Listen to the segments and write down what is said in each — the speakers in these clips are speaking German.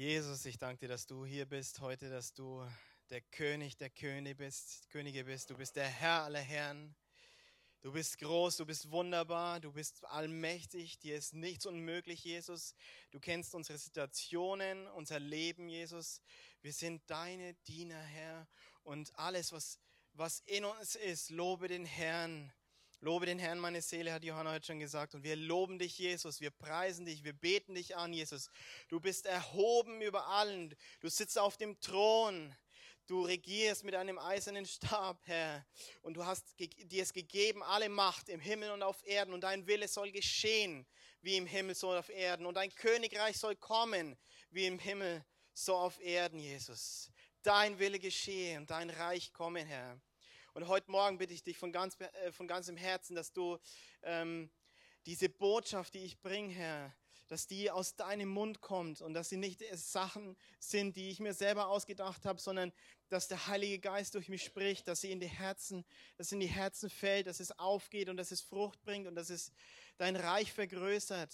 Jesus, ich danke dir, dass du hier bist heute, dass du der König der Könige bist, Könige bist. Du bist der Herr aller Herren. Du bist groß, du bist wunderbar, du bist allmächtig, dir ist nichts unmöglich, Jesus. Du kennst unsere Situationen, unser Leben, Jesus. Wir sind deine Diener, Herr. Und alles, was, was in uns ist, lobe den Herrn. Lobe den Herrn, meine Seele, hat Johanna heute schon gesagt. Und wir loben dich, Jesus. Wir preisen dich. Wir beten dich an, Jesus. Du bist erhoben über allen. Du sitzt auf dem Thron. Du regierst mit einem eisernen Stab, Herr. Und du hast dir es gegeben, alle Macht im Himmel und auf Erden. Und dein Wille soll geschehen, wie im Himmel so auf Erden. Und dein Königreich soll kommen, wie im Himmel so auf Erden, Jesus. Dein Wille geschehe und dein Reich komme, Herr. Und heute Morgen bitte ich dich von, ganz, äh, von ganzem Herzen, dass du ähm, diese Botschaft, die ich bringe, Herr, dass die aus deinem Mund kommt und dass sie nicht Sachen sind, die ich mir selber ausgedacht habe, sondern dass der Heilige Geist durch mich spricht, dass sie in die Herzen, dass in die Herzen fällt, dass es aufgeht und dass es Frucht bringt und dass es dein Reich vergrößert.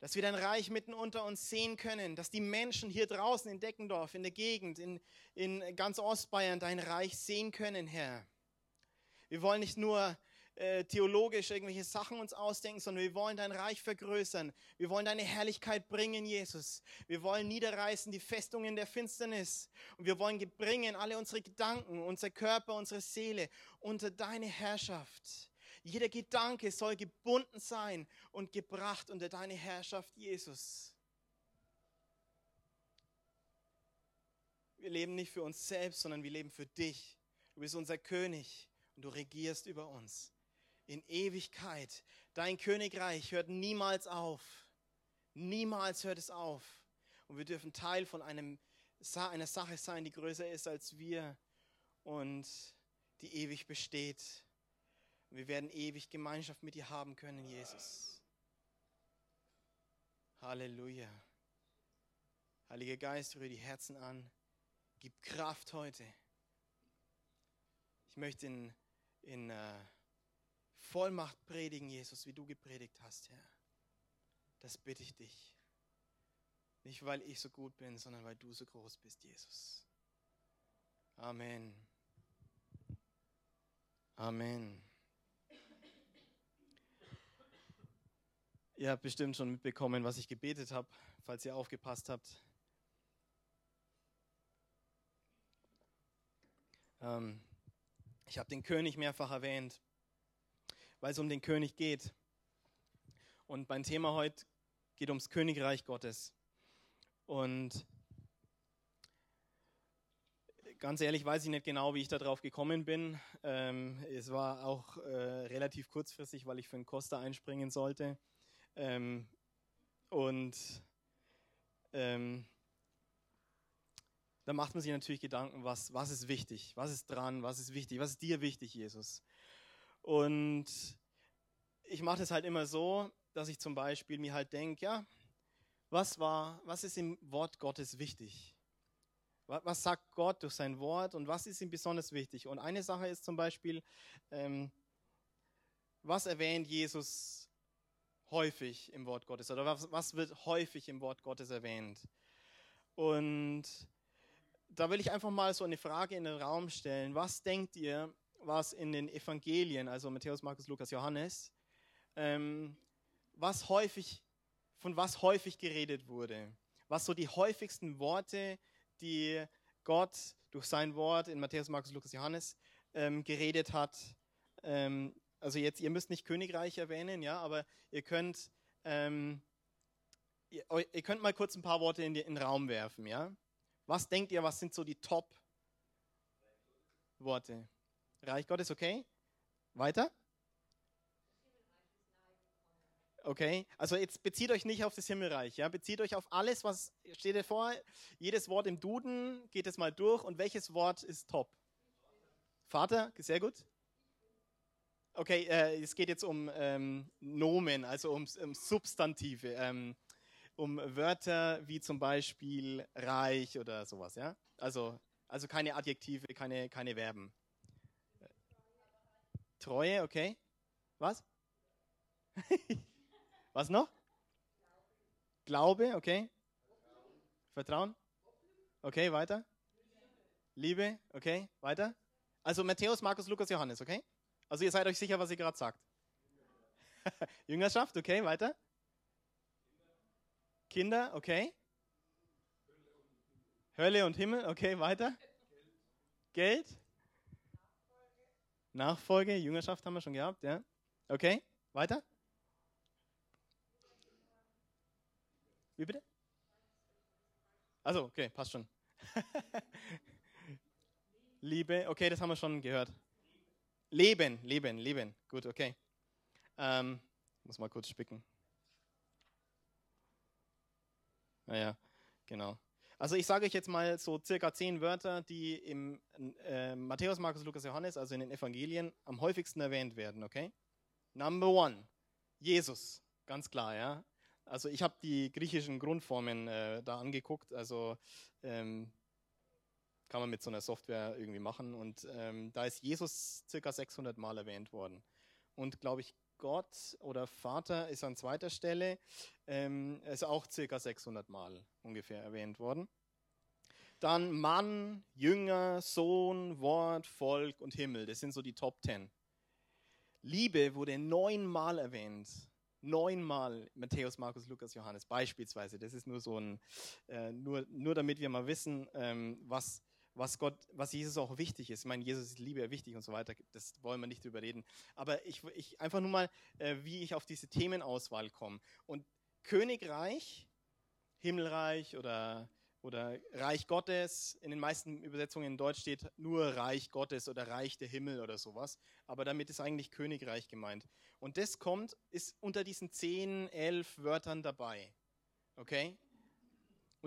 Dass wir dein Reich mitten unter uns sehen können, dass die Menschen hier draußen in Deckendorf, in der Gegend, in, in ganz Ostbayern dein Reich sehen können, Herr. Wir wollen nicht nur äh, theologisch irgendwelche Sachen uns ausdenken, sondern wir wollen dein Reich vergrößern. Wir wollen deine Herrlichkeit bringen, Jesus. Wir wollen niederreißen die Festungen der Finsternis. Und wir wollen bringen alle unsere Gedanken, unser Körper, unsere Seele unter deine Herrschaft. Jeder Gedanke soll gebunden sein und gebracht unter deine Herrschaft, Jesus. Wir leben nicht für uns selbst, sondern wir leben für dich. Du bist unser König und du regierst über uns in Ewigkeit. Dein Königreich hört niemals auf. Niemals hört es auf. Und wir dürfen Teil von einem, einer Sache sein, die größer ist als wir und die ewig besteht. Wir werden ewig Gemeinschaft mit dir haben können, Jesus. Halleluja. Heiliger Geist, rühre die Herzen an. Gib Kraft heute. Ich möchte in, in uh, Vollmacht predigen, Jesus, wie du gepredigt hast, Herr. Das bitte ich dich. Nicht, weil ich so gut bin, sondern weil du so groß bist, Jesus. Amen. Amen. Ihr habt bestimmt schon mitbekommen, was ich gebetet habe, falls ihr aufgepasst habt. Ähm, ich habe den König mehrfach erwähnt weil es um den König geht. Und mein Thema heute geht ums Königreich Gottes. Und ganz ehrlich weiß ich nicht genau, wie ich darauf gekommen bin. Ähm, es war auch äh, relativ kurzfristig, weil ich für einen Costa einspringen sollte. Ähm, und ähm, da macht man sich natürlich Gedanken, was, was ist wichtig, was ist dran, was ist wichtig, was ist dir wichtig, Jesus. Und ich mache das halt immer so, dass ich zum Beispiel mir halt denke, ja, was war, was ist im Wort Gottes wichtig? Was sagt Gott durch sein Wort und was ist ihm besonders wichtig? Und eine Sache ist zum Beispiel, ähm, was erwähnt Jesus häufig im Wort Gottes oder was, was wird häufig im Wort Gottes erwähnt? Und da will ich einfach mal so eine Frage in den Raum stellen. Was denkt ihr, was in den Evangelien, also Matthäus, Markus, Lukas, Johannes, ähm, was häufig, von was häufig geredet wurde. Was so die häufigsten Worte, die Gott durch sein Wort in Matthäus, Markus, Lukas, Johannes ähm, geredet hat. Ähm, also jetzt, ihr müsst nicht Königreich erwähnen, ja, aber ihr könnt, ähm, ihr, ihr, könnt mal kurz ein paar Worte in, den Raum werfen, ja. Was denkt ihr, was sind so die Top-Worte? Reich Gottes, okay? Weiter? Okay, also jetzt bezieht euch nicht auf das Himmelreich, ja, bezieht euch auf alles, was steht dir vor. Jedes Wort im Duden geht es mal durch und welches Wort ist top? Vater, sehr gut. Okay, äh, es geht jetzt um ähm, Nomen, also um, um Substantive, ähm, um Wörter wie zum Beispiel reich oder sowas, ja. Also, also keine Adjektive, keine, keine Verben. Treue, okay. Was? Was noch? Glaube, okay. Vertrauen? Okay, weiter. Liebe, okay, weiter. Also Matthäus, Markus, Lukas, Johannes, okay? Also ihr seid euch sicher, was ihr gerade sagt. Jüngerschaft, okay, weiter. Kinder, okay. Hölle und Himmel, okay, weiter. Geld. Nachfolge, Jüngerschaft haben wir schon gehabt, ja. Okay, weiter. Wie bitte? Also, okay, passt schon. Liebe, okay, das haben wir schon gehört. Leben, Leben, Leben. Gut, okay. Ähm, muss mal kurz spicken. Naja, genau. Also ich sage euch jetzt mal so circa zehn Wörter, die im äh, Matthäus, Markus, Lukas, Johannes, also in den Evangelien, am häufigsten erwähnt werden, okay? Number one, Jesus, ganz klar, ja. Also ich habe die griechischen Grundformen äh, da angeguckt, also ähm, kann man mit so einer Software irgendwie machen und ähm, da ist Jesus circa 600 Mal erwähnt worden. Und glaube ich, Gott oder Vater ist an zweiter Stelle, ähm, ist auch circa 600 Mal ungefähr erwähnt worden. Dann Mann, Jünger, Sohn, Wort, Volk und Himmel. Das sind so die Top Ten. Liebe wurde neunmal erwähnt. Neunmal Matthäus, Markus, Lukas, Johannes beispielsweise. Das ist nur so ein, äh, nur, nur damit wir mal wissen, ähm, was, was Gott, was Jesus auch wichtig ist. Ich meine, Jesus ist Liebe wichtig und so weiter. Das wollen wir nicht drüber reden. Aber ich, ich einfach nur mal, äh, wie ich auf diese Themenauswahl komme. Und Königreich, Himmelreich oder oder Reich Gottes. In den meisten Übersetzungen in Deutsch steht nur Reich Gottes oder Reich der Himmel oder sowas. Aber damit ist eigentlich Königreich gemeint. Und das kommt, ist unter diesen zehn, elf Wörtern dabei. Okay?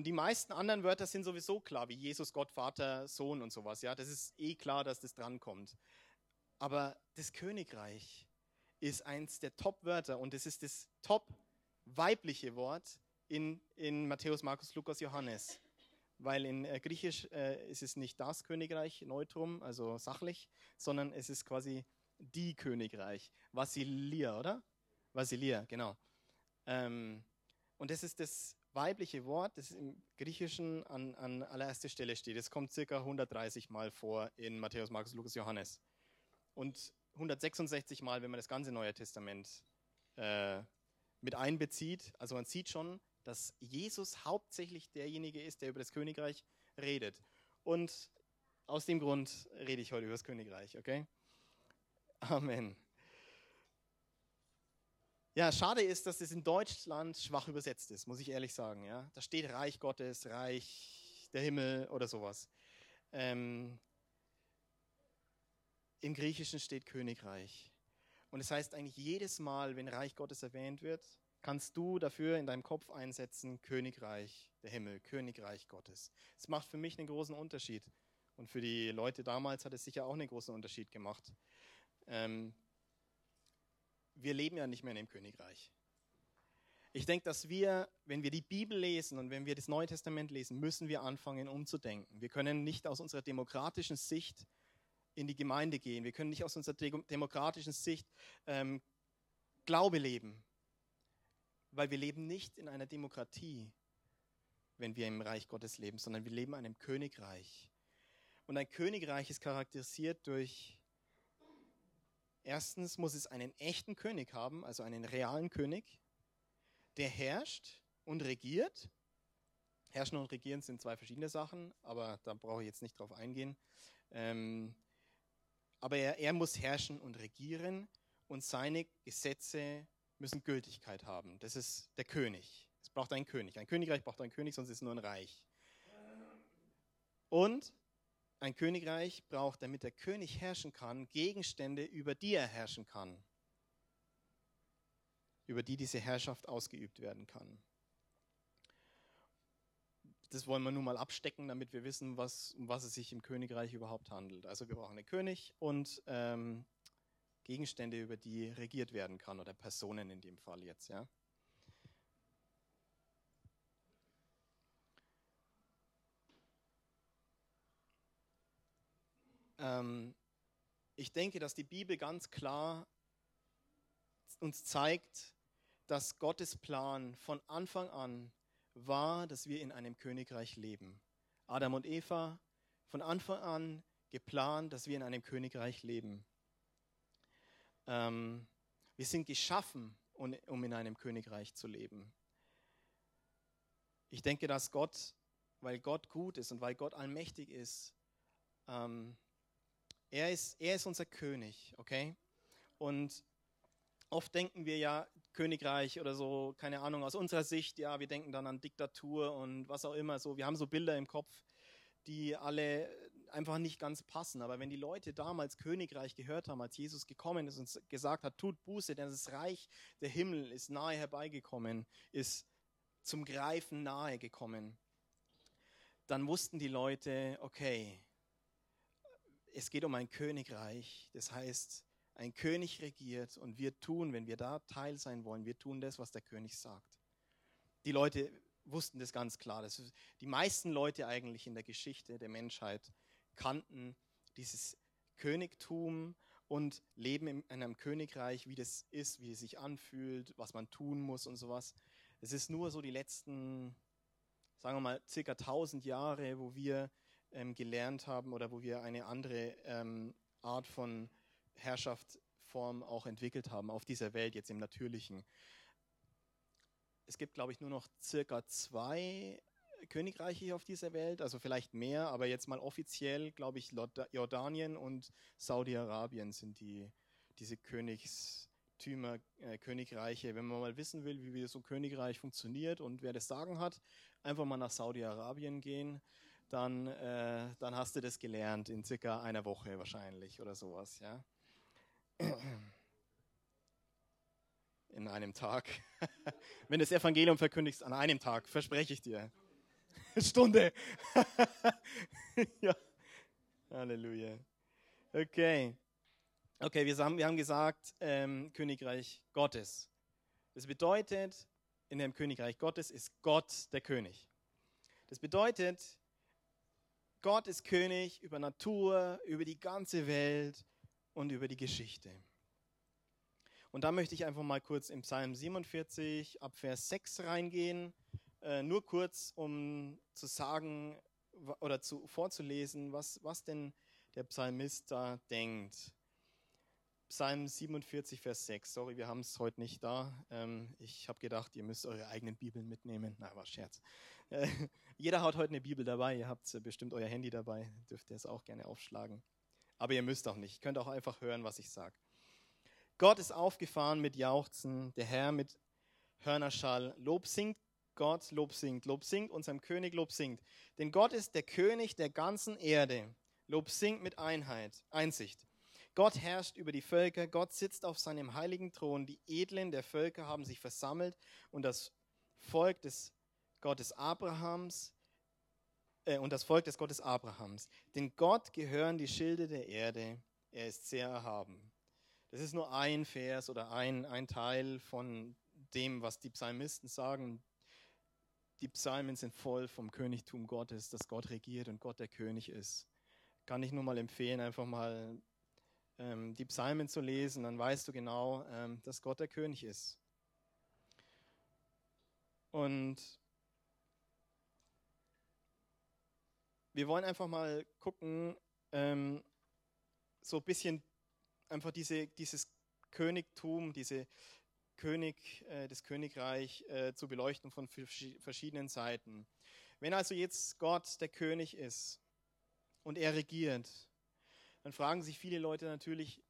Und die meisten anderen Wörter sind sowieso klar, wie Jesus, Gott, Vater, Sohn und sowas. Ja, das ist eh klar, dass das drankommt. Aber das Königreich ist eins der Top-Wörter und es ist das top-weibliche Wort in, in Matthäus, Markus, Lukas, Johannes. Weil in äh, Griechisch äh, ist es nicht das Königreich, Neutrum, also sachlich, sondern es ist quasi die Königreich. Vasilia, oder? Vasilia, genau. Ähm, und das ist das weibliche Wort, das im Griechischen an, an allererster Stelle steht. Es kommt circa 130 Mal vor in Matthäus, Markus, Lukas, Johannes. Und 166 Mal, wenn man das ganze Neue Testament äh, mit einbezieht. Also man sieht schon, dass Jesus hauptsächlich derjenige ist, der über das Königreich redet. Und aus dem Grund rede ich heute über das Königreich, okay? Amen. Ja, schade ist, dass es in Deutschland schwach übersetzt ist, muss ich ehrlich sagen. Ja? Da steht Reich Gottes, Reich der Himmel oder sowas. Ähm, Im Griechischen steht Königreich. Und es das heißt eigentlich jedes Mal, wenn Reich Gottes erwähnt wird, kannst du dafür in deinem Kopf einsetzen, Königreich der Himmel, Königreich Gottes. Es macht für mich einen großen Unterschied. Und für die Leute damals hat es sicher auch einen großen Unterschied gemacht. Ähm, wir leben ja nicht mehr in dem Königreich. Ich denke, dass wir, wenn wir die Bibel lesen und wenn wir das Neue Testament lesen, müssen wir anfangen umzudenken. Wir können nicht aus unserer demokratischen Sicht in die Gemeinde gehen. Wir können nicht aus unserer demokratischen Sicht ähm, Glaube leben, weil wir leben nicht in einer Demokratie, wenn wir im Reich Gottes leben, sondern wir leben in einem Königreich. Und ein Königreich ist charakterisiert durch Erstens muss es einen echten König haben, also einen realen König, der herrscht und regiert. Herrschen und regieren sind zwei verschiedene Sachen, aber da brauche ich jetzt nicht drauf eingehen. Ähm, aber er, er muss herrschen und regieren und seine Gesetze müssen Gültigkeit haben. Das ist der König. Es braucht einen König. Ein Königreich braucht einen König, sonst ist es nur ein Reich. Und ein Königreich braucht, damit der König herrschen kann, Gegenstände, über die er herrschen kann, über die diese Herrschaft ausgeübt werden kann. Das wollen wir nun mal abstecken, damit wir wissen, was, um was es sich im Königreich überhaupt handelt. Also wir brauchen einen König und ähm, Gegenstände, über die regiert werden kann, oder Personen in dem Fall jetzt. Ja. Ähm, ich denke, dass die Bibel ganz klar uns zeigt, dass Gottes Plan von Anfang an war, dass wir in einem Königreich leben. Adam und Eva von Anfang an geplant, dass wir in einem Königreich leben. Ähm, wir sind geschaffen, um in einem Königreich zu leben. Ich denke, dass Gott, weil Gott gut ist und weil Gott allmächtig ist, ähm, er ist, er ist unser König, okay? Und oft denken wir ja, Königreich oder so, keine Ahnung, aus unserer Sicht, ja, wir denken dann an Diktatur und was auch immer, so, wir haben so Bilder im Kopf, die alle einfach nicht ganz passen. Aber wenn die Leute damals Königreich gehört haben, als Jesus gekommen ist und gesagt hat, tut Buße, denn das Reich der Himmel ist nahe herbeigekommen, ist zum Greifen nahe gekommen, dann wussten die Leute, okay, es geht um ein Königreich, das heißt, ein König regiert und wir tun, wenn wir da Teil sein wollen, wir tun das, was der König sagt. Die Leute wussten das ganz klar. Das die meisten Leute eigentlich in der Geschichte der Menschheit kannten dieses Königtum und leben in einem Königreich, wie das ist, wie es sich anfühlt, was man tun muss und sowas. Es ist nur so die letzten, sagen wir mal, circa 1000 Jahre, wo wir ähm, gelernt haben oder wo wir eine andere ähm, Art von Herrschaftsform auch entwickelt haben auf dieser Welt, jetzt im Natürlichen. Es gibt, glaube ich, nur noch circa zwei Königreiche auf dieser Welt, also vielleicht mehr, aber jetzt mal offiziell, glaube ich, Jordanien und Saudi-Arabien sind die, diese Königstümer, äh, Königreiche. Wenn man mal wissen will, wie so ein Königreich funktioniert und wer das Sagen hat, einfach mal nach Saudi-Arabien gehen, dann, äh, dann hast du das gelernt in circa einer Woche wahrscheinlich oder sowas, ja. in einem Tag. Wenn du das Evangelium verkündigst, an einem Tag, verspreche ich dir. Stunde. ja. Halleluja. Okay. Okay, wir haben, wir haben gesagt, ähm, Königreich Gottes. Das bedeutet, in dem Königreich Gottes ist Gott der König. Das bedeutet, Gott ist König über Natur, über die ganze Welt und über die Geschichte. Und da möchte ich einfach mal kurz im Psalm 47 ab Vers 6 reingehen, äh, nur kurz, um zu sagen oder zu, vorzulesen, was, was denn der Psalmist da denkt. Psalm 47, Vers 6. Sorry, wir haben es heute nicht da. Ähm, ich habe gedacht, ihr müsst eure eigenen Bibeln mitnehmen. Na, war Scherz. Äh, jeder hat heute eine Bibel dabei. Ihr habt bestimmt euer Handy dabei. Dürft ihr es auch gerne aufschlagen. Aber ihr müsst auch nicht. Ihr könnt auch einfach hören, was ich sage. Gott ist aufgefahren mit Jauchzen, der Herr mit Hörnerschall. Lob singt Gott, Lob singt. Lob singt unserem König, Lob singt. Denn Gott ist der König der ganzen Erde. Lob singt mit Einheit, Einsicht. Gott herrscht über die Völker, Gott sitzt auf seinem heiligen Thron, die Edlen der Völker haben sich versammelt und das Volk des Gottes Abrahams äh, und das Volk des Gottes Abrahams. Denn Gott gehören die Schilde der Erde, er ist sehr erhaben. Das ist nur ein Vers oder ein, ein Teil von dem, was die Psalmisten sagen. Die Psalmen sind voll vom Königtum Gottes, dass Gott regiert und Gott der König ist. Kann ich nur mal empfehlen, einfach mal ähm, die Psalmen zu lesen, dann weißt du genau, ähm, dass Gott der König ist. Und wir wollen einfach mal gucken, ähm, so ein bisschen einfach diese, dieses Königtum, diese König, äh, das Königreich äh, zu beleuchten von verschiedenen Seiten. Wenn also jetzt Gott der König ist und er regiert, dann fragen sich viele Leute natürlich,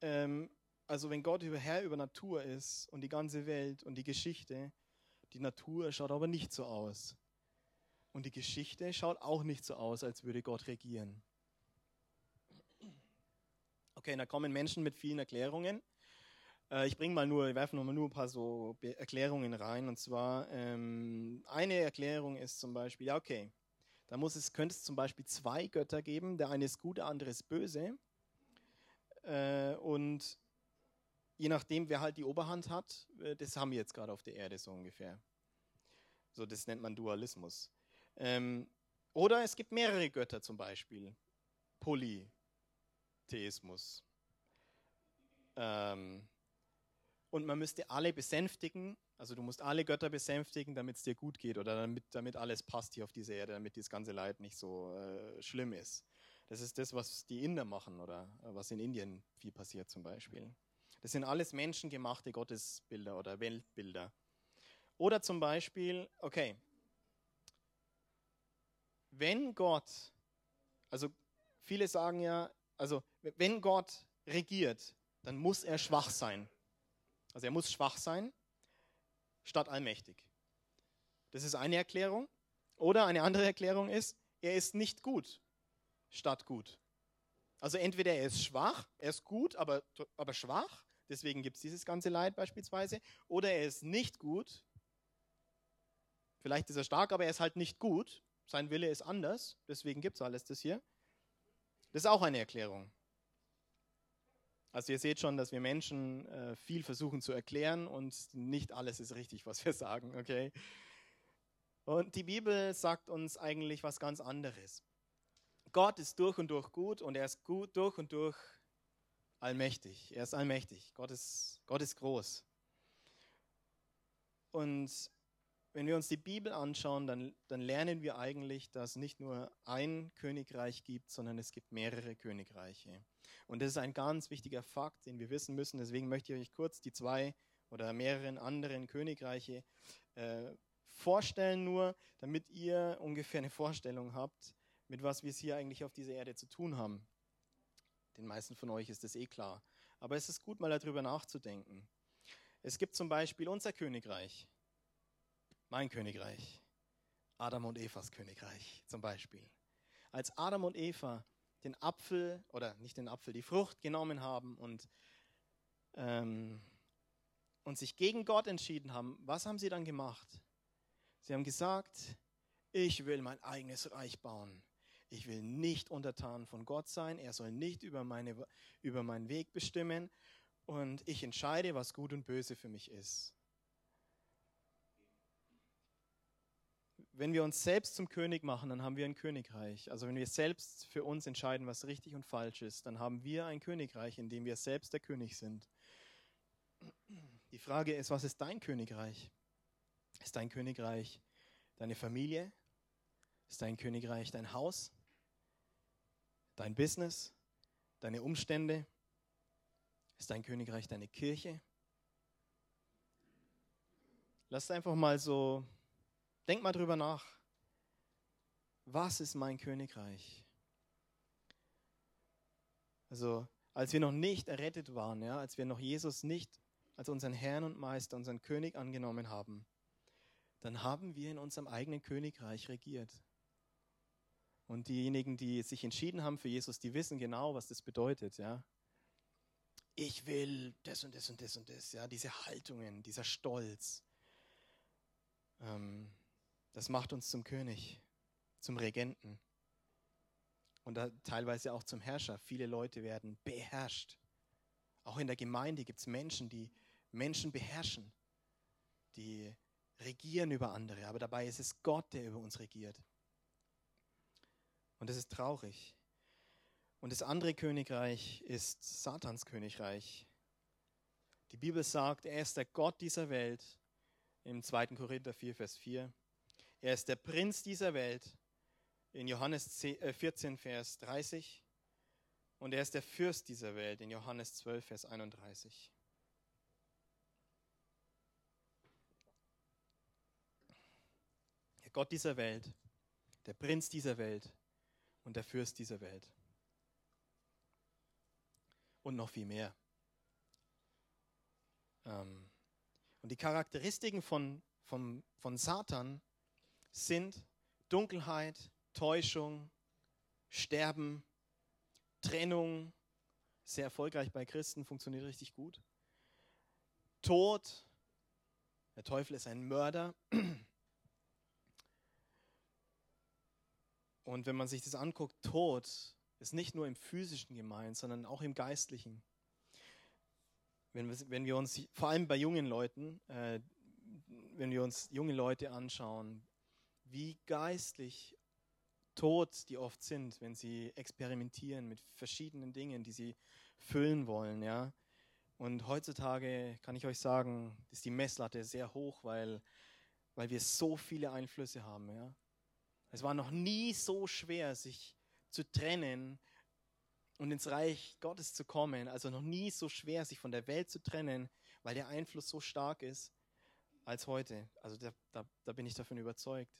ähm, also wenn Gott über Herr über Natur ist und die ganze Welt und die Geschichte, die Natur schaut aber nicht so aus. Und die Geschichte schaut auch nicht so aus, als würde Gott regieren. Okay, da kommen Menschen mit vielen Erklärungen. Äh, ich bringe mal nur, ich werfe mal nur ein paar so Erklärungen rein. Und zwar ähm, eine Erklärung ist zum Beispiel, ja okay, da muss es, könnte es zum Beispiel zwei Götter geben. Der eine ist gut, der andere ist böse. Äh, und je nachdem, wer halt die Oberhand hat, äh, das haben wir jetzt gerade auf der Erde so ungefähr. So, das nennt man Dualismus. Ähm, oder es gibt mehrere Götter zum Beispiel. Polytheismus. Ähm, und man müsste alle besänftigen. Also du musst alle Götter besänftigen, damit es dir gut geht oder damit, damit alles passt hier auf dieser Erde, damit das ganze Leid nicht so äh, schlimm ist. Das ist das, was die Inder machen oder was in Indien viel passiert zum Beispiel. Das sind alles menschengemachte Gottesbilder oder Weltbilder. Oder zum Beispiel, okay, wenn Gott, also viele sagen ja, also wenn Gott regiert, dann muss er schwach sein. Also er muss schwach sein, statt allmächtig. Das ist eine Erklärung. Oder eine andere Erklärung ist, er ist nicht gut, statt gut. Also entweder er ist schwach, er ist gut, aber, aber schwach, deswegen gibt es dieses ganze Leid beispielsweise, oder er ist nicht gut, vielleicht ist er stark, aber er ist halt nicht gut, sein Wille ist anders, deswegen gibt es alles das hier. Das ist auch eine Erklärung. Also ihr seht schon, dass wir Menschen äh, viel versuchen zu erklären und nicht alles ist richtig, was wir sagen, okay? Und die Bibel sagt uns eigentlich was ganz anderes. Gott ist durch und durch gut und er ist gut durch und durch allmächtig. Er ist allmächtig. Gott ist, Gott ist groß. Und wenn wir uns die Bibel anschauen, dann, dann lernen wir eigentlich, dass nicht nur ein Königreich gibt, sondern es gibt mehrere Königreiche. Und das ist ein ganz wichtiger Fakt, den wir wissen müssen. Deswegen möchte ich euch kurz die zwei oder mehreren anderen Königreiche äh, vorstellen, nur damit ihr ungefähr eine Vorstellung habt, mit was wir es hier eigentlich auf dieser Erde zu tun haben. Den meisten von euch ist das eh klar. Aber es ist gut, mal darüber nachzudenken. Es gibt zum Beispiel unser Königreich mein Königreich. Adam und Evas Königreich zum Beispiel. Als Adam und Eva den Apfel, oder nicht den Apfel, die Frucht genommen haben und, ähm, und sich gegen Gott entschieden haben, was haben sie dann gemacht? Sie haben gesagt, ich will mein eigenes Reich bauen. Ich will nicht untertan von Gott sein. Er soll nicht über, meine, über meinen Weg bestimmen. Und ich entscheide, was gut und böse für mich ist. Wenn wir uns selbst zum König machen, dann haben wir ein Königreich. Also wenn wir selbst für uns entscheiden, was richtig und falsch ist, dann haben wir ein Königreich, in dem wir selbst der König sind. Die Frage ist, was ist dein Königreich? Ist dein Königreich deine Familie? Ist dein Königreich dein Haus? Dein Business? Deine Umstände? Ist dein Königreich deine Kirche? Lass einfach mal so Denk mal drüber nach. Was ist mein Königreich? Also, als wir noch nicht errettet waren, ja, als wir noch Jesus nicht als unseren Herrn und Meister, unseren König angenommen haben, dann haben wir in unserem eigenen Königreich regiert. Und diejenigen, die sich entschieden haben für Jesus, die wissen genau, was das bedeutet, ja. Ich will das und das und das und das, ja, diese Haltungen, dieser Stolz. Ähm, das macht uns zum König, zum Regenten und teilweise auch zum Herrscher. Viele Leute werden beherrscht. Auch in der Gemeinde gibt es Menschen, die Menschen beherrschen, die regieren über andere, aber dabei ist es Gott, der über uns regiert. Und das ist traurig. Und das andere Königreich ist Satans Königreich. Die Bibel sagt, er ist der Gott dieser Welt im 2. Korinther 4, Vers 4. Er ist der Prinz dieser Welt in Johannes 14, äh, Vers 30. Und er ist der Fürst dieser Welt in Johannes 12, Vers 31. Der Gott dieser Welt, der Prinz dieser Welt und der Fürst dieser Welt. Und noch viel mehr. Ähm, und die Charakteristiken von, von, von Satan sind Dunkelheit, Täuschung, Sterben, Trennung, sehr erfolgreich bei Christen, funktioniert richtig gut. Tod, der Teufel ist ein Mörder. Und wenn man sich das anguckt, Tod ist nicht nur im physischen gemeint, sondern auch im geistlichen. Wenn wir, wenn wir uns, vor allem bei jungen Leuten, äh, wenn wir uns junge Leute anschauen, wie geistlich tot die oft sind, wenn sie experimentieren mit verschiedenen Dingen, die sie füllen wollen, ja. Und heutzutage kann ich euch sagen, ist die Messlatte sehr hoch, weil, weil wir so viele Einflüsse haben. Ja? Es war noch nie so schwer, sich zu trennen und ins Reich Gottes zu kommen. Also noch nie so schwer, sich von der Welt zu trennen, weil der Einfluss so stark ist als heute. Also da, da, da bin ich davon überzeugt.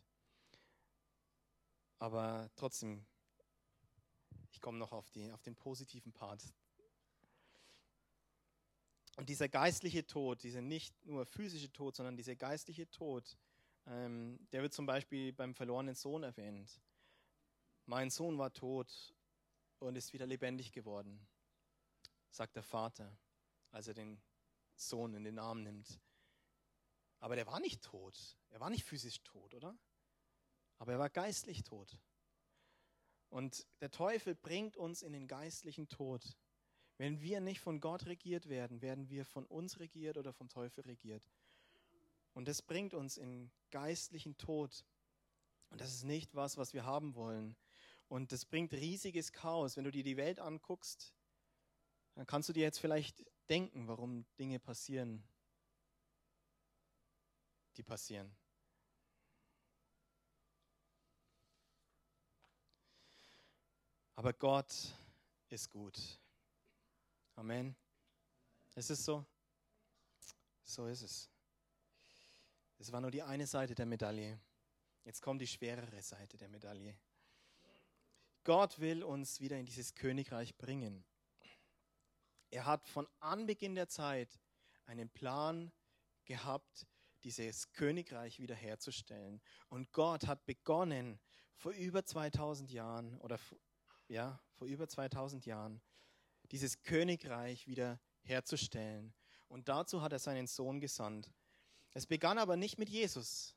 Aber trotzdem, ich komme noch auf, die, auf den positiven Part. Und dieser geistliche Tod, dieser nicht nur physische Tod, sondern dieser geistliche Tod, ähm, der wird zum Beispiel beim verlorenen Sohn erwähnt. Mein Sohn war tot und ist wieder lebendig geworden, sagt der Vater, als er den Sohn in den Arm nimmt. Aber der war nicht tot. Er war nicht physisch tot, oder? Aber er war geistlich tot. Und der Teufel bringt uns in den geistlichen Tod. Wenn wir nicht von Gott regiert werden, werden wir von uns regiert oder vom Teufel regiert. Und das bringt uns in geistlichen Tod. Und das ist nicht was, was wir haben wollen. Und das bringt riesiges Chaos. Wenn du dir die Welt anguckst, dann kannst du dir jetzt vielleicht denken, warum Dinge passieren, die passieren. Aber Gott ist gut. Amen. Ist es so? So ist es. Es war nur die eine Seite der Medaille. Jetzt kommt die schwerere Seite der Medaille. Gott will uns wieder in dieses Königreich bringen. Er hat von Anbeginn der Zeit einen Plan gehabt, dieses Königreich wiederherzustellen. Und Gott hat begonnen, vor über 2000 Jahren oder ja, vor über 2000 Jahren, dieses Königreich wiederherzustellen. Und dazu hat er seinen Sohn gesandt. Es begann aber nicht mit Jesus.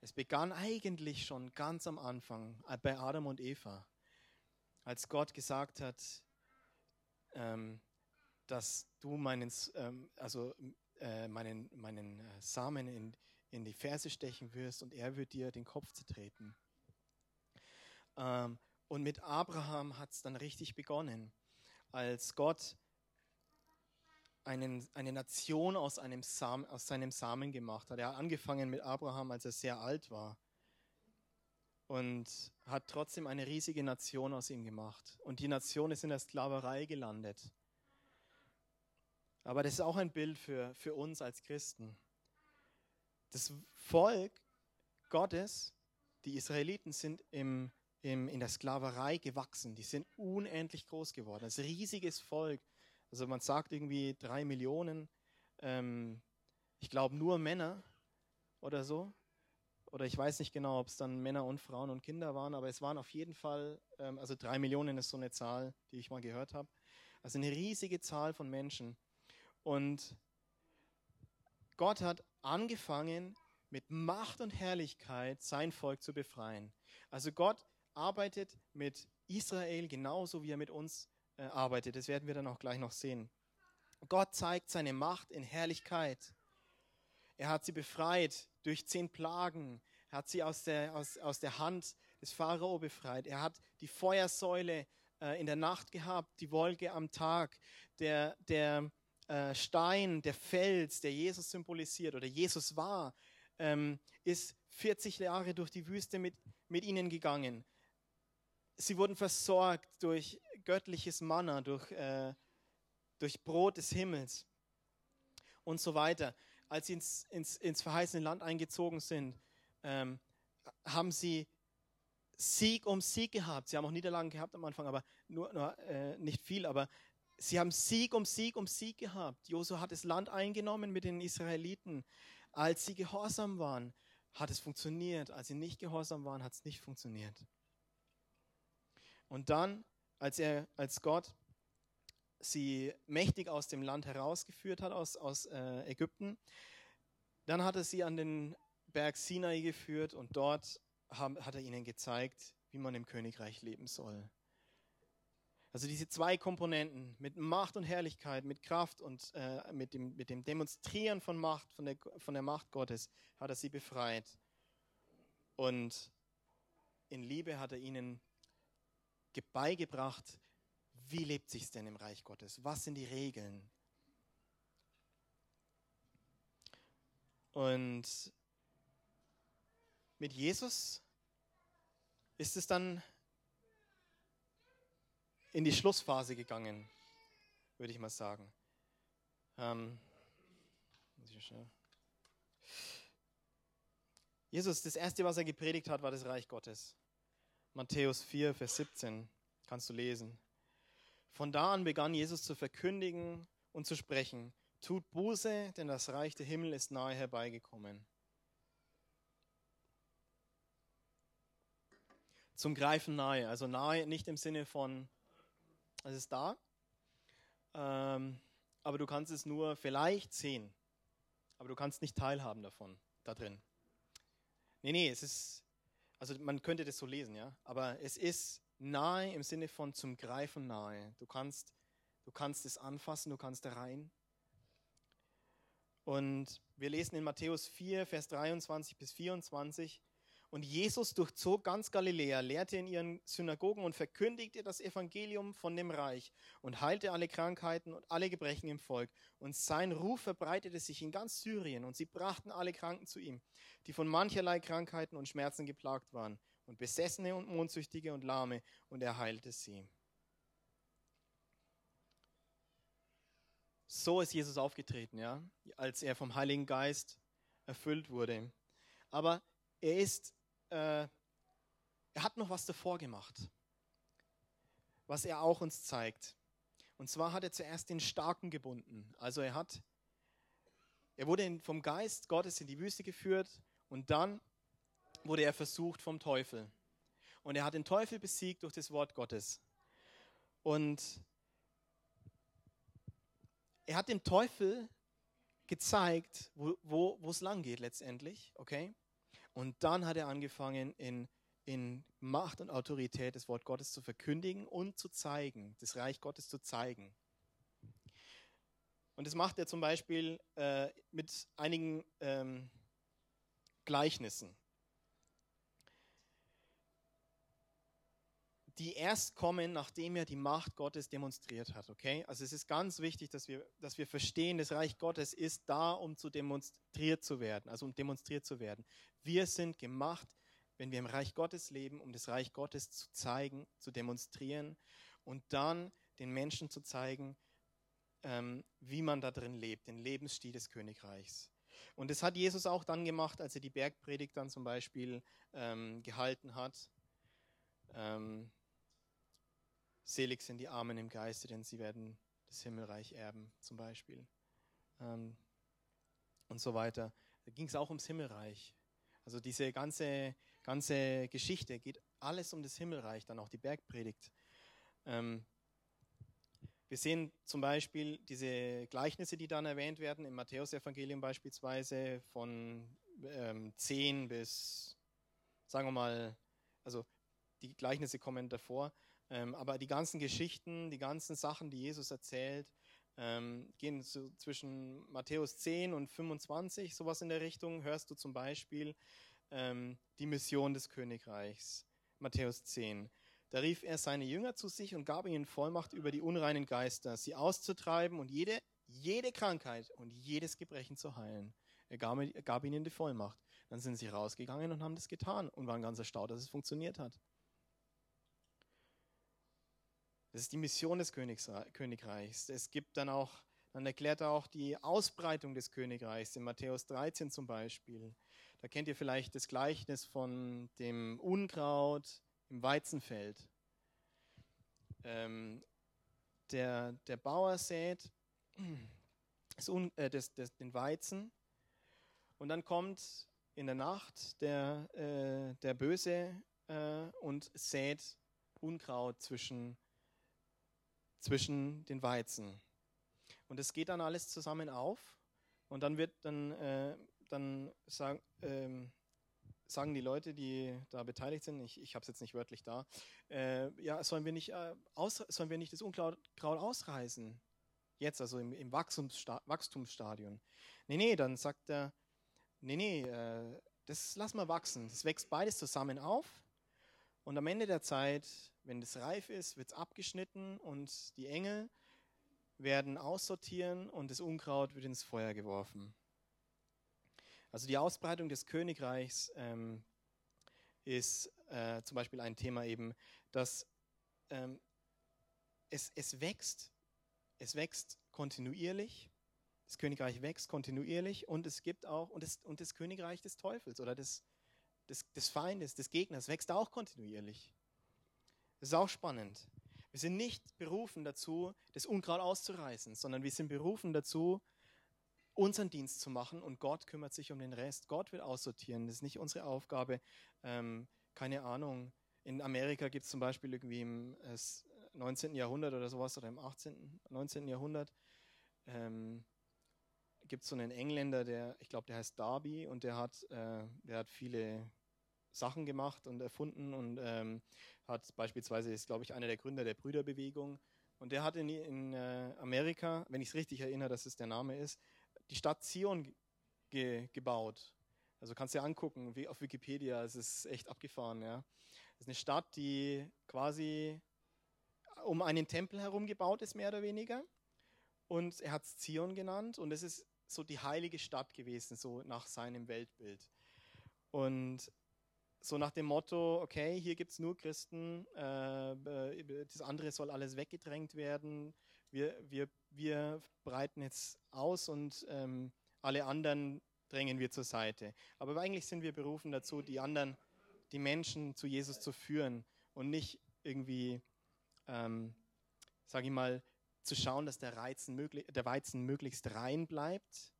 Es begann eigentlich schon ganz am Anfang äh, bei Adam und Eva als Gott gesagt hat, ähm, dass du meinen, ähm, also, äh, meinen, meinen äh, Samen in, in die Ferse stechen wirst und er wird dir den Kopf zertreten. Ähm, und mit Abraham hat es dann richtig begonnen, als Gott einen, eine Nation aus, einem Samen, aus seinem Samen gemacht hat. Er hat angefangen mit Abraham, als er sehr alt war und hat trotzdem eine riesige Nation aus ihm gemacht. Und die Nation ist in der Sklaverei gelandet. Aber das ist auch ein Bild für, für uns als Christen. Das Volk Gottes, die Israeliten, sind im, im, in der Sklaverei gewachsen. Die sind unendlich groß geworden. Das riesiges Volk. Also man sagt irgendwie drei Millionen. Ähm, ich glaube nur Männer oder so oder ich weiß nicht genau, ob es dann Männer und Frauen und Kinder waren, aber es waren auf jeden Fall, ähm, also drei Millionen ist so eine Zahl, die ich mal gehört habe. Also eine riesige Zahl von Menschen. Und Gott hat angefangen, mit Macht und Herrlichkeit sein Volk zu befreien. Also Gott arbeitet mit Israel genauso, wie er mit uns äh, arbeitet. Das werden wir dann auch gleich noch sehen. Gott zeigt seine Macht in Herrlichkeit. Er hat sie befreit durch zehn Plagen. Er hat sie aus der, aus, aus der Hand des Pharao befreit. Er hat die Feuersäule äh, in der Nacht gehabt, die Wolke am Tag, der, der äh, Stein, der Fels, der Jesus symbolisiert oder Jesus war, ähm, ist 40 Jahre durch die Wüste mit, mit ihnen gegangen. Sie wurden versorgt durch göttliches Manna, durch, äh, durch Brot des Himmels und so weiter als sie ins, ins, ins verheißene Land eingezogen sind, ähm, haben sie Sieg um Sieg gehabt. Sie haben auch Niederlagen gehabt am Anfang, aber nur, nur äh, nicht viel. Aber sie haben Sieg um Sieg um Sieg gehabt. Josua hat das Land eingenommen mit den Israeliten. Als sie gehorsam waren, hat es funktioniert. Als sie nicht gehorsam waren, hat es nicht funktioniert. Und dann, als er, als Gott sie mächtig aus dem Land herausgeführt hat, aus, aus äh, Ägypten. Dann hat er sie an den Berg Sinai geführt und dort haben, hat er ihnen gezeigt, wie man im Königreich leben soll. Also diese zwei Komponenten mit Macht und Herrlichkeit, mit Kraft und äh, mit, dem, mit dem Demonstrieren von Macht, von der, von der Macht Gottes, hat er sie befreit. Und in Liebe hat er ihnen beigebracht, wie lebt sich's denn im Reich Gottes? Was sind die Regeln? Und mit Jesus ist es dann in die Schlussphase gegangen, würde ich mal sagen. Ähm, Jesus, das erste, was er gepredigt hat, war das Reich Gottes. Matthäus 4, Vers 17 kannst du lesen. Von da an begann Jesus zu verkündigen und zu sprechen. Tut Buße, denn das Reich der Himmel ist nahe herbeigekommen. Zum Greifen nahe, also nahe nicht im Sinne von, es ist da, ähm, aber du kannst es nur vielleicht sehen, aber du kannst nicht teilhaben davon, da drin. Nee, nee, es ist, also man könnte das so lesen, ja, aber es ist nahe im Sinne von zum Greifen nahe. Du kannst, du kannst es anfassen, du kannst da rein. Und wir lesen in Matthäus 4, Vers 23 bis 24, und Jesus durchzog ganz Galiläa, lehrte in ihren Synagogen und verkündigte das Evangelium von dem Reich und heilte alle Krankheiten und alle Gebrechen im Volk. Und sein Ruf verbreitete sich in ganz Syrien und sie brachten alle Kranken zu ihm, die von mancherlei Krankheiten und Schmerzen geplagt waren und Besessene und Mondsüchtige und Lahme und er heilte sie. So ist Jesus aufgetreten, ja, als er vom Heiligen Geist erfüllt wurde. Aber er ist äh, er hat noch was davor gemacht, was er auch uns zeigt. Und zwar hat er zuerst den Starken gebunden. Also er hat, er wurde vom Geist Gottes in die Wüste geführt und dann wurde er versucht vom Teufel. Und er hat den Teufel besiegt durch das Wort Gottes. Und er hat dem Teufel gezeigt, wo es lang geht letztendlich, okay? Und dann hat er angefangen, in, in Macht und Autorität das Wort Gottes zu verkündigen und zu zeigen, das Reich Gottes zu zeigen. Und das macht er zum Beispiel äh, mit einigen ähm, Gleichnissen, die erst kommen, nachdem er die Macht Gottes demonstriert hat. Okay? Also es ist ganz wichtig, dass wir, dass wir verstehen, das Reich Gottes ist da, um zu demonstriert zu werden, also um demonstriert zu werden. Wir sind gemacht, wenn wir im Reich Gottes leben, um das Reich Gottes zu zeigen, zu demonstrieren und dann den Menschen zu zeigen, ähm, wie man da drin lebt, den Lebensstil des Königreichs. Und das hat Jesus auch dann gemacht, als er die Bergpredigt dann zum Beispiel ähm, gehalten hat. Ähm, Selig sind die Armen im Geiste, denn sie werden das Himmelreich erben, zum Beispiel. Ähm, und so weiter. Da ging es auch ums Himmelreich. Also diese ganze, ganze Geschichte geht alles um das Himmelreich, dann auch die Bergpredigt. Ähm, wir sehen zum Beispiel diese Gleichnisse, die dann erwähnt werden, im Matthäusevangelium beispielsweise von ähm, 10 bis, sagen wir mal, also die Gleichnisse kommen davor, ähm, aber die ganzen Geschichten, die ganzen Sachen, die Jesus erzählt, ähm, gehen so zwischen Matthäus 10 und 25, sowas in der Richtung, hörst du zum Beispiel ähm, die Mission des Königreichs. Matthäus 10. Da rief er seine Jünger zu sich und gab ihnen Vollmacht über die unreinen Geister, sie auszutreiben und jede, jede Krankheit und jedes Gebrechen zu heilen. Er gab, er gab ihnen die Vollmacht. Dann sind sie rausgegangen und haben das getan und waren ganz erstaunt, dass es funktioniert hat. Das ist die Mission des Königreichs. Es gibt dann auch, dann erklärt er auch die Ausbreitung des Königreichs in Matthäus 13 zum Beispiel. Da kennt ihr vielleicht das Gleichnis von dem Unkraut im Weizenfeld. Ähm, der, der Bauer sät das, äh, das, das, den Weizen und dann kommt in der Nacht der, äh, der Böse äh, und sät Unkraut zwischen zwischen den Weizen. Und es geht dann alles zusammen auf und dann wird dann, äh, dann sagen, ähm, sagen die Leute, die da beteiligt sind, ich, ich habe es jetzt nicht wörtlich da, äh, ja, sollen wir, nicht, äh, aus, sollen wir nicht das Unkraut ausreißen? Jetzt, also im, im Wachstumssta Wachstumsstadion. Nee, nee, dann sagt er, nee, nee, äh, das lass mal wachsen. Das wächst beides zusammen auf und am Ende der Zeit wenn es reif ist, wird es abgeschnitten und die Engel werden aussortieren und das Unkraut wird ins Feuer geworfen. Also die Ausbreitung des Königreichs ähm, ist äh, zum Beispiel ein Thema eben, dass ähm, es, es wächst, es wächst kontinuierlich, das Königreich wächst kontinuierlich und es gibt auch, und das, und das Königreich des Teufels oder des, des, des Feindes, des Gegners wächst auch kontinuierlich. Das ist auch spannend. Wir sind nicht berufen dazu, das Unkraut auszureißen, sondern wir sind berufen dazu, unseren Dienst zu machen und Gott kümmert sich um den Rest. Gott wird aussortieren. Das ist nicht unsere Aufgabe. Ähm, keine Ahnung. In Amerika gibt es zum Beispiel irgendwie im 19. Äh, Jahrhundert oder sowas oder im 18., 19. Jahrhundert ähm, gibt es so einen Engländer, der, ich glaube, der heißt Darby und der hat, äh, der hat viele Sachen gemacht und erfunden und ähm, hat beispielsweise, ist glaube ich einer der Gründer der Brüderbewegung und der hat in, in äh, Amerika, wenn ich es richtig erinnere, dass es der Name ist, die Stadt Zion ge gebaut. Also kannst du dir angucken, wie auf Wikipedia, es ist echt abgefahren. Ja. Es ist eine Stadt, die quasi um einen Tempel herum gebaut ist, mehr oder weniger. Und er hat es Zion genannt und es ist so die heilige Stadt gewesen, so nach seinem Weltbild. Und so nach dem Motto, okay, hier gibt es nur Christen, äh, das andere soll alles weggedrängt werden, wir, wir, wir breiten jetzt aus und ähm, alle anderen drängen wir zur Seite. Aber eigentlich sind wir berufen dazu, die anderen, die Menschen zu Jesus zu führen und nicht irgendwie, ähm, sage ich mal, zu schauen, dass der, Reizen möglich, der Weizen möglichst rein bleibt,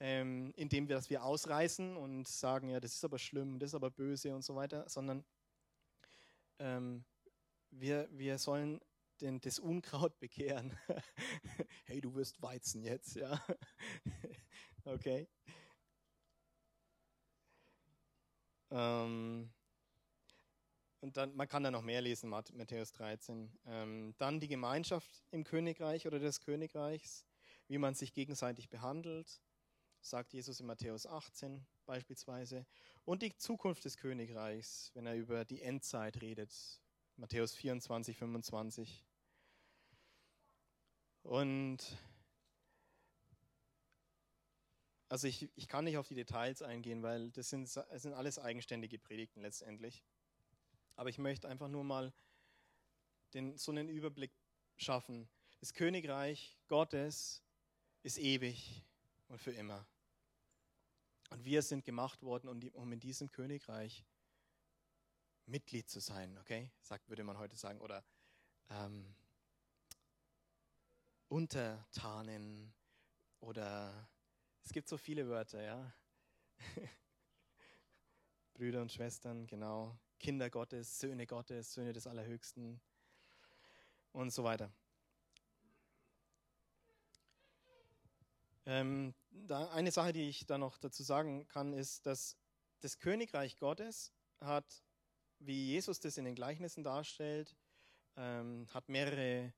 ähm, indem wir, dass wir ausreißen und sagen, ja, das ist aber schlimm, das ist aber böse und so weiter, sondern ähm, wir, wir sollen den, das Unkraut bekehren. hey, du wirst Weizen jetzt, ja. okay. Ähm, und dann, man kann da noch mehr lesen, Matthäus 13. Ähm, dann die Gemeinschaft im Königreich oder des Königreichs, wie man sich gegenseitig behandelt, sagt Jesus in Matthäus 18 beispielsweise. Und die Zukunft des Königreichs, wenn er über die Endzeit redet, Matthäus 24, 25. Und also ich, ich kann nicht auf die Details eingehen, weil das sind, das sind alles eigenständige Predigten letztendlich. Aber ich möchte einfach nur mal den, so einen Überblick schaffen. Das Königreich Gottes ist ewig und für immer. Und wir sind gemacht worden, um in diesem Königreich Mitglied zu sein, okay? Sagt, würde man heute sagen. Oder ähm, Untertanen oder es gibt so viele Wörter, ja. Brüder und Schwestern, genau. Kinder Gottes, Söhne Gottes, Söhne des Allerhöchsten und so weiter. Ähm, eine Sache, die ich da noch dazu sagen kann, ist, dass das Königreich Gottes hat, wie Jesus das in den Gleichnissen darstellt, ähm, hat mehrere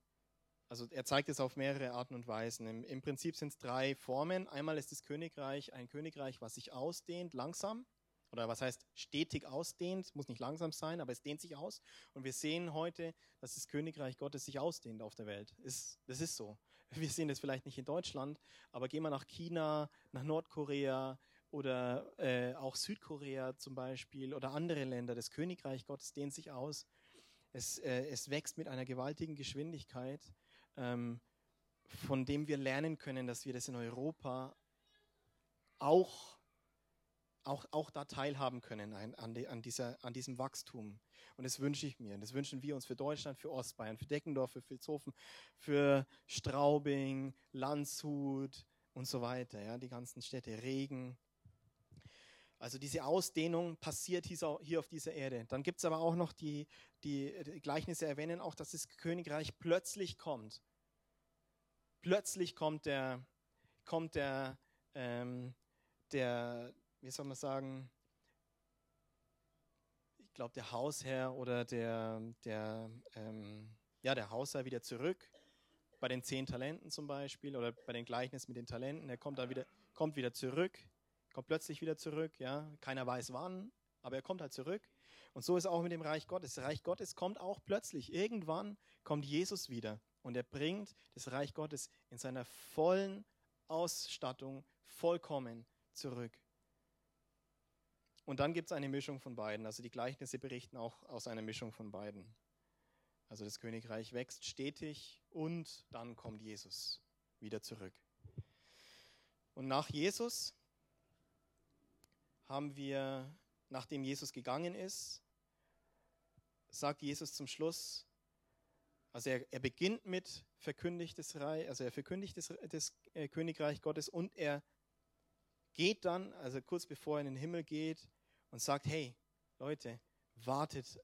also er zeigt es auf mehrere Arten und Weisen. Im, im Prinzip sind es drei Formen. Einmal ist das Königreich ein Königreich, was sich ausdehnt, langsam. Oder was heißt stetig ausdehnt, muss nicht langsam sein, aber es dehnt sich aus. Und wir sehen heute, dass das Königreich Gottes sich ausdehnt auf der Welt. Ist, das ist so. Wir sehen das vielleicht nicht in Deutschland, aber gehen wir nach China, nach Nordkorea oder äh, auch Südkorea zum Beispiel oder andere Länder. Das Königreich Gottes dehnt sich aus. Es, äh, es wächst mit einer gewaltigen Geschwindigkeit ähm, von dem wir lernen können, dass wir das in Europa auch, auch, auch da teilhaben können an, an, die, an, dieser, an diesem Wachstum. Und das wünsche ich mir. Und das wünschen wir uns für Deutschland, für Ostbayern, für Deckendorf, für Vilshofen, für Straubing, Landshut und so weiter. Ja, die ganzen Städte, Regen. Also diese Ausdehnung passiert hier auf dieser Erde. Dann gibt es aber auch noch die, die, die Gleichnisse erwähnen auch, dass das Königreich plötzlich kommt. Plötzlich kommt der, kommt der, ähm, der, wie soll man sagen, ich glaube, der Hausherr oder der, der, ähm, ja, der Hausherr wieder zurück. Bei den zehn Talenten zum Beispiel oder bei den Gleichnissen mit den Talenten. Er kommt da wieder, kommt wieder zurück kommt plötzlich wieder zurück, ja, keiner weiß wann, aber er kommt halt zurück. Und so ist auch mit dem Reich Gottes. Das Reich Gottes kommt auch plötzlich. Irgendwann kommt Jesus wieder und er bringt das Reich Gottes in seiner vollen Ausstattung vollkommen zurück. Und dann gibt es eine Mischung von beiden. Also die Gleichnisse berichten auch aus einer Mischung von beiden. Also das Königreich wächst stetig und dann kommt Jesus wieder zurück. Und nach Jesus haben wir, nachdem Jesus gegangen ist, sagt Jesus zum Schluss, also er, er beginnt mit verkündigt das Reich, also er verkündigt das, das äh, Königreich Gottes und er geht dann, also kurz bevor er in den Himmel geht und sagt, hey Leute, wartet,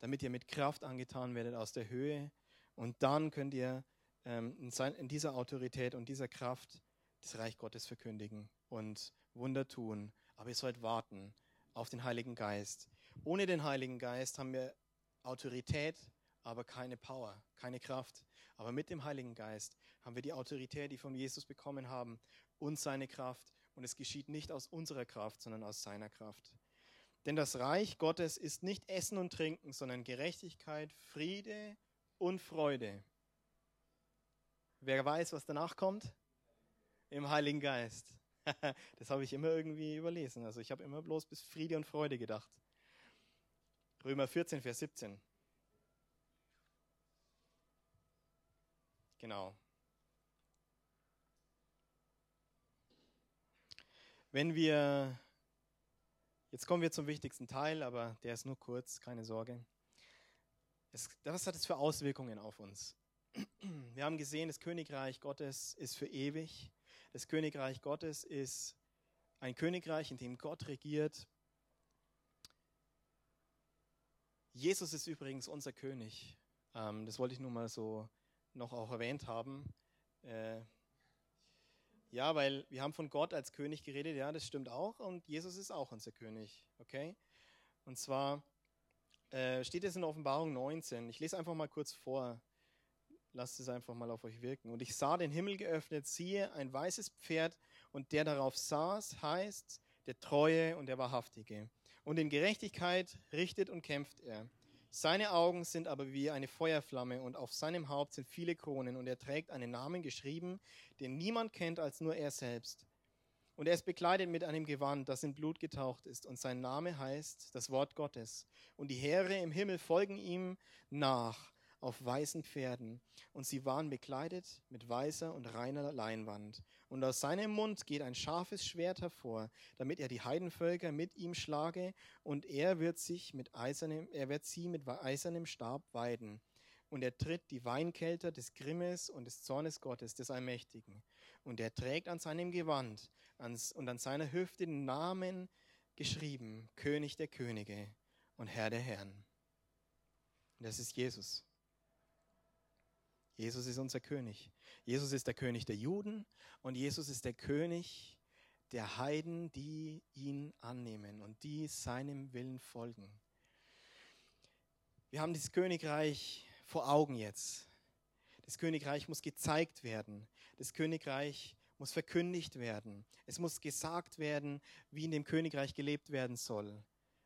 damit ihr mit Kraft angetan werdet aus der Höhe und dann könnt ihr ähm, in, dieser Autorität und dieser Kraft das Reich Gottes verkündigen und Wunder tun. Aber ihr sollt warten auf den Heiligen Geist. Ohne den Heiligen Geist haben wir Autorität, aber keine Power, keine Kraft. Aber mit dem Heiligen Geist haben wir die Autorität, die von Jesus bekommen haben, und seine Kraft. Und es geschieht nicht aus unserer Kraft, sondern aus seiner Kraft. Denn das Reich Gottes ist nicht Essen und Trinken, sondern Gerechtigkeit, Friede und Freude. Wer weiß, was danach kommt? Im Heiligen Geist. das habe ich immer irgendwie überlesen. Also ich habe immer bloß bis Friede und Freude gedacht. Römer 14, Vers 17. Genau. Wenn wir, jetzt kommen wir zum wichtigsten Teil, aber der ist nur kurz, keine Sorge. Es, was hat es für Auswirkungen auf uns? Wir haben gesehen, das Königreich Gottes ist für ewig. Das Königreich Gottes ist ein Königreich, in dem Gott regiert. Jesus ist übrigens unser König. Ähm, das wollte ich nur mal so noch auch erwähnt haben. Ja, weil wir haben von Gott als König geredet, ja, das stimmt auch. Und Jesus ist auch unser König, okay? Und zwar äh, steht es in Offenbarung 19. Ich lese einfach mal kurz vor. Lasst es einfach mal auf euch wirken. Und ich sah den Himmel geöffnet, siehe, ein weißes Pferd, und der darauf saß, heißt der Treue und der Wahrhaftige. Und in Gerechtigkeit richtet und kämpft er. Seine Augen sind aber wie eine Feuerflamme und auf seinem Haupt sind viele Kronen und er trägt einen Namen geschrieben, den niemand kennt als nur er selbst. Und er ist bekleidet mit einem Gewand, das in Blut getaucht ist und sein Name heißt das Wort Gottes. Und die Heere im Himmel folgen ihm nach auf weißen Pferden, und sie waren bekleidet mit weißer und reiner Leinwand. Und aus seinem Mund geht ein scharfes Schwert hervor, damit er die Heidenvölker mit ihm schlage, und er wird sich mit eisernem, er wird sie mit eisernem Stab weiden. Und er tritt die Weinkelter des Grimmes und des Zornes Gottes, des Allmächtigen. Und er trägt an seinem Gewand und an seiner Hüfte den Namen geschrieben, König der Könige und Herr der Herren. das ist Jesus. Jesus ist unser König. Jesus ist der König der Juden und Jesus ist der König der Heiden, die ihn annehmen und die seinem Willen folgen. Wir haben dieses Königreich vor Augen jetzt. Das Königreich muss gezeigt werden. Das Königreich muss verkündigt werden. Es muss gesagt werden, wie in dem Königreich gelebt werden soll.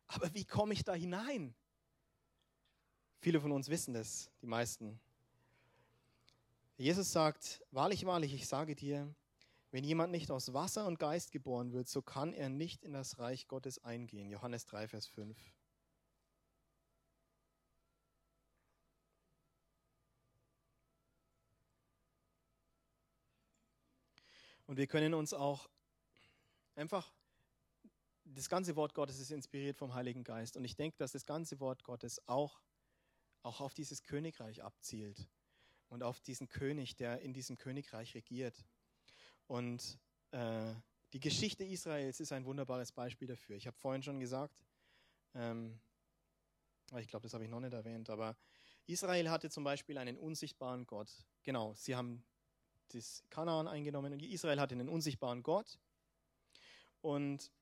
Aber wie komme ich da hinein? Viele von uns wissen das, die meisten. Jesus sagt, wahrlich, wahrlich, ich sage dir, wenn jemand nicht aus Wasser und Geist geboren wird, so kann er nicht in das Reich Gottes eingehen. Johannes 3, Vers 5. Und wir können uns auch einfach, das ganze Wort Gottes ist inspiriert vom Heiligen Geist. Und ich denke, dass das ganze Wort Gottes auch, auch auf dieses Königreich abzielt und auf diesen König, der in diesem Königreich regiert. Und äh, die Geschichte Israels ist ein wunderbares Beispiel dafür. Ich habe vorhin schon gesagt, ähm, ich glaube, das habe ich noch nicht erwähnt, aber Israel hatte zum Beispiel einen unsichtbaren Gott. Genau, sie haben das Kanaan eingenommen und Israel hatte einen unsichtbaren Gott. Und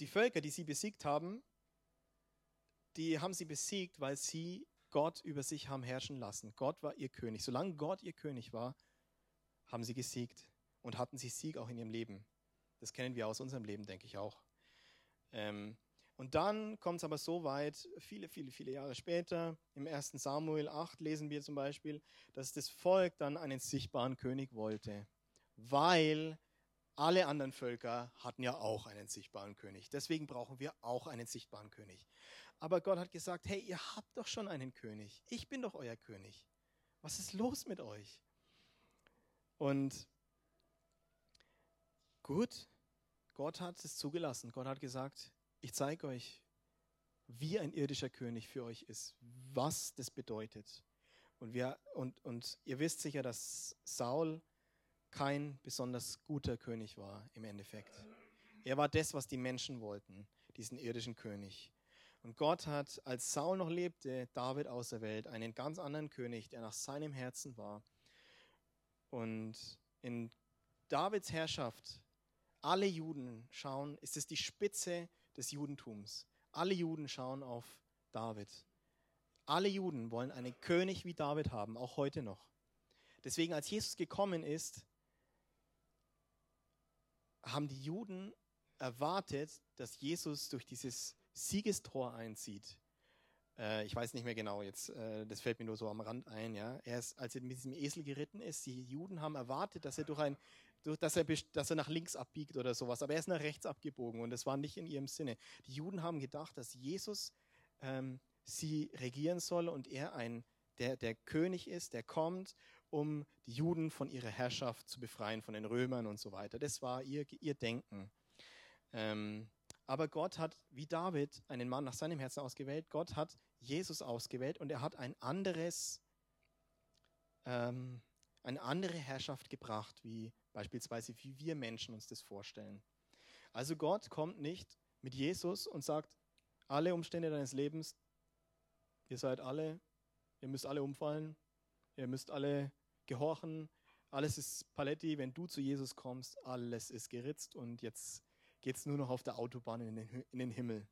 die Völker, die sie besiegt haben, die haben sie besiegt, weil sie Gott über sich haben herrschen lassen. Gott war ihr König. Solange Gott ihr König war, haben sie gesiegt und hatten sie Sieg auch in ihrem Leben. Das kennen wir aus unserem Leben, denke ich auch. Ähm, und dann kommt es aber so weit, viele, viele, viele Jahre später, im 1. Samuel 8 lesen wir zum Beispiel, dass das Volk dann einen sichtbaren König wollte, weil alle anderen Völker hatten ja auch einen sichtbaren König. Deswegen brauchen wir auch einen sichtbaren König. Aber Gott hat gesagt, hey, ihr habt doch schon einen König. Ich bin doch euer König. Was ist los mit euch? Und gut, Gott hat es zugelassen. Gott hat gesagt, ich zeige euch, wie ein irdischer König für euch ist, was das bedeutet. Und, wir, und, und ihr wisst sicher, dass Saul kein besonders guter König war im Endeffekt. Er war das, was die Menschen wollten, diesen irdischen König. Und Gott hat, als Saul noch lebte, David auserwählt, einen ganz anderen König, der nach seinem Herzen war. Und in Davids Herrschaft, alle Juden schauen, ist es die Spitze des Judentums. Alle Juden schauen auf David. Alle Juden wollen einen König wie David haben, auch heute noch. Deswegen, als Jesus gekommen ist, haben die Juden erwartet, dass Jesus durch dieses Siegestor einzieht. Äh, ich weiß nicht mehr genau jetzt, äh, das fällt mir nur so am Rand ein. Ja. Er ist, als er mit diesem Esel geritten ist, die Juden haben erwartet, dass er durch ein durch, dass, er, dass er nach links abbiegt oder sowas, aber er ist nach rechts abgebogen und das war nicht in ihrem Sinne. Die Juden haben gedacht, dass Jesus ähm, sie regieren soll und er ein der, der König ist, der kommt um die Juden von ihrer Herrschaft zu befreien, von den Römern und so weiter. Das war ihr, ihr Denken. Ähm, aber Gott hat, wie David, einen Mann nach seinem Herzen ausgewählt. Gott hat Jesus ausgewählt und er hat ein anderes, ähm, eine andere Herrschaft gebracht, wie beispielsweise wie wir Menschen uns das vorstellen. Also Gott kommt nicht mit Jesus und sagt, alle Umstände deines Lebens, ihr seid alle, ihr müsst alle umfallen, ihr müsst alle gehorchen, alles ist Paletti, wenn du zu Jesus kommst, alles ist geritzt und jetzt geht es nur noch auf der Autobahn in den, in den Himmel.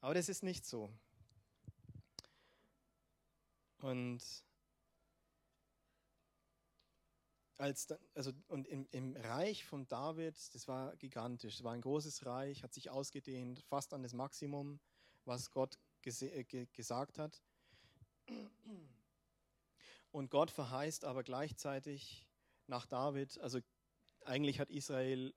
Aber das ist nicht so. Und als also und im, im, Reich von David, das war gigantisch, das war ein großes Reich, hat sich ausgedehnt, fast an das Maximum, was Gott äh, gesagt hat. Und Gott verheißt aber gleichzeitig nach David, also eigentlich hat Israel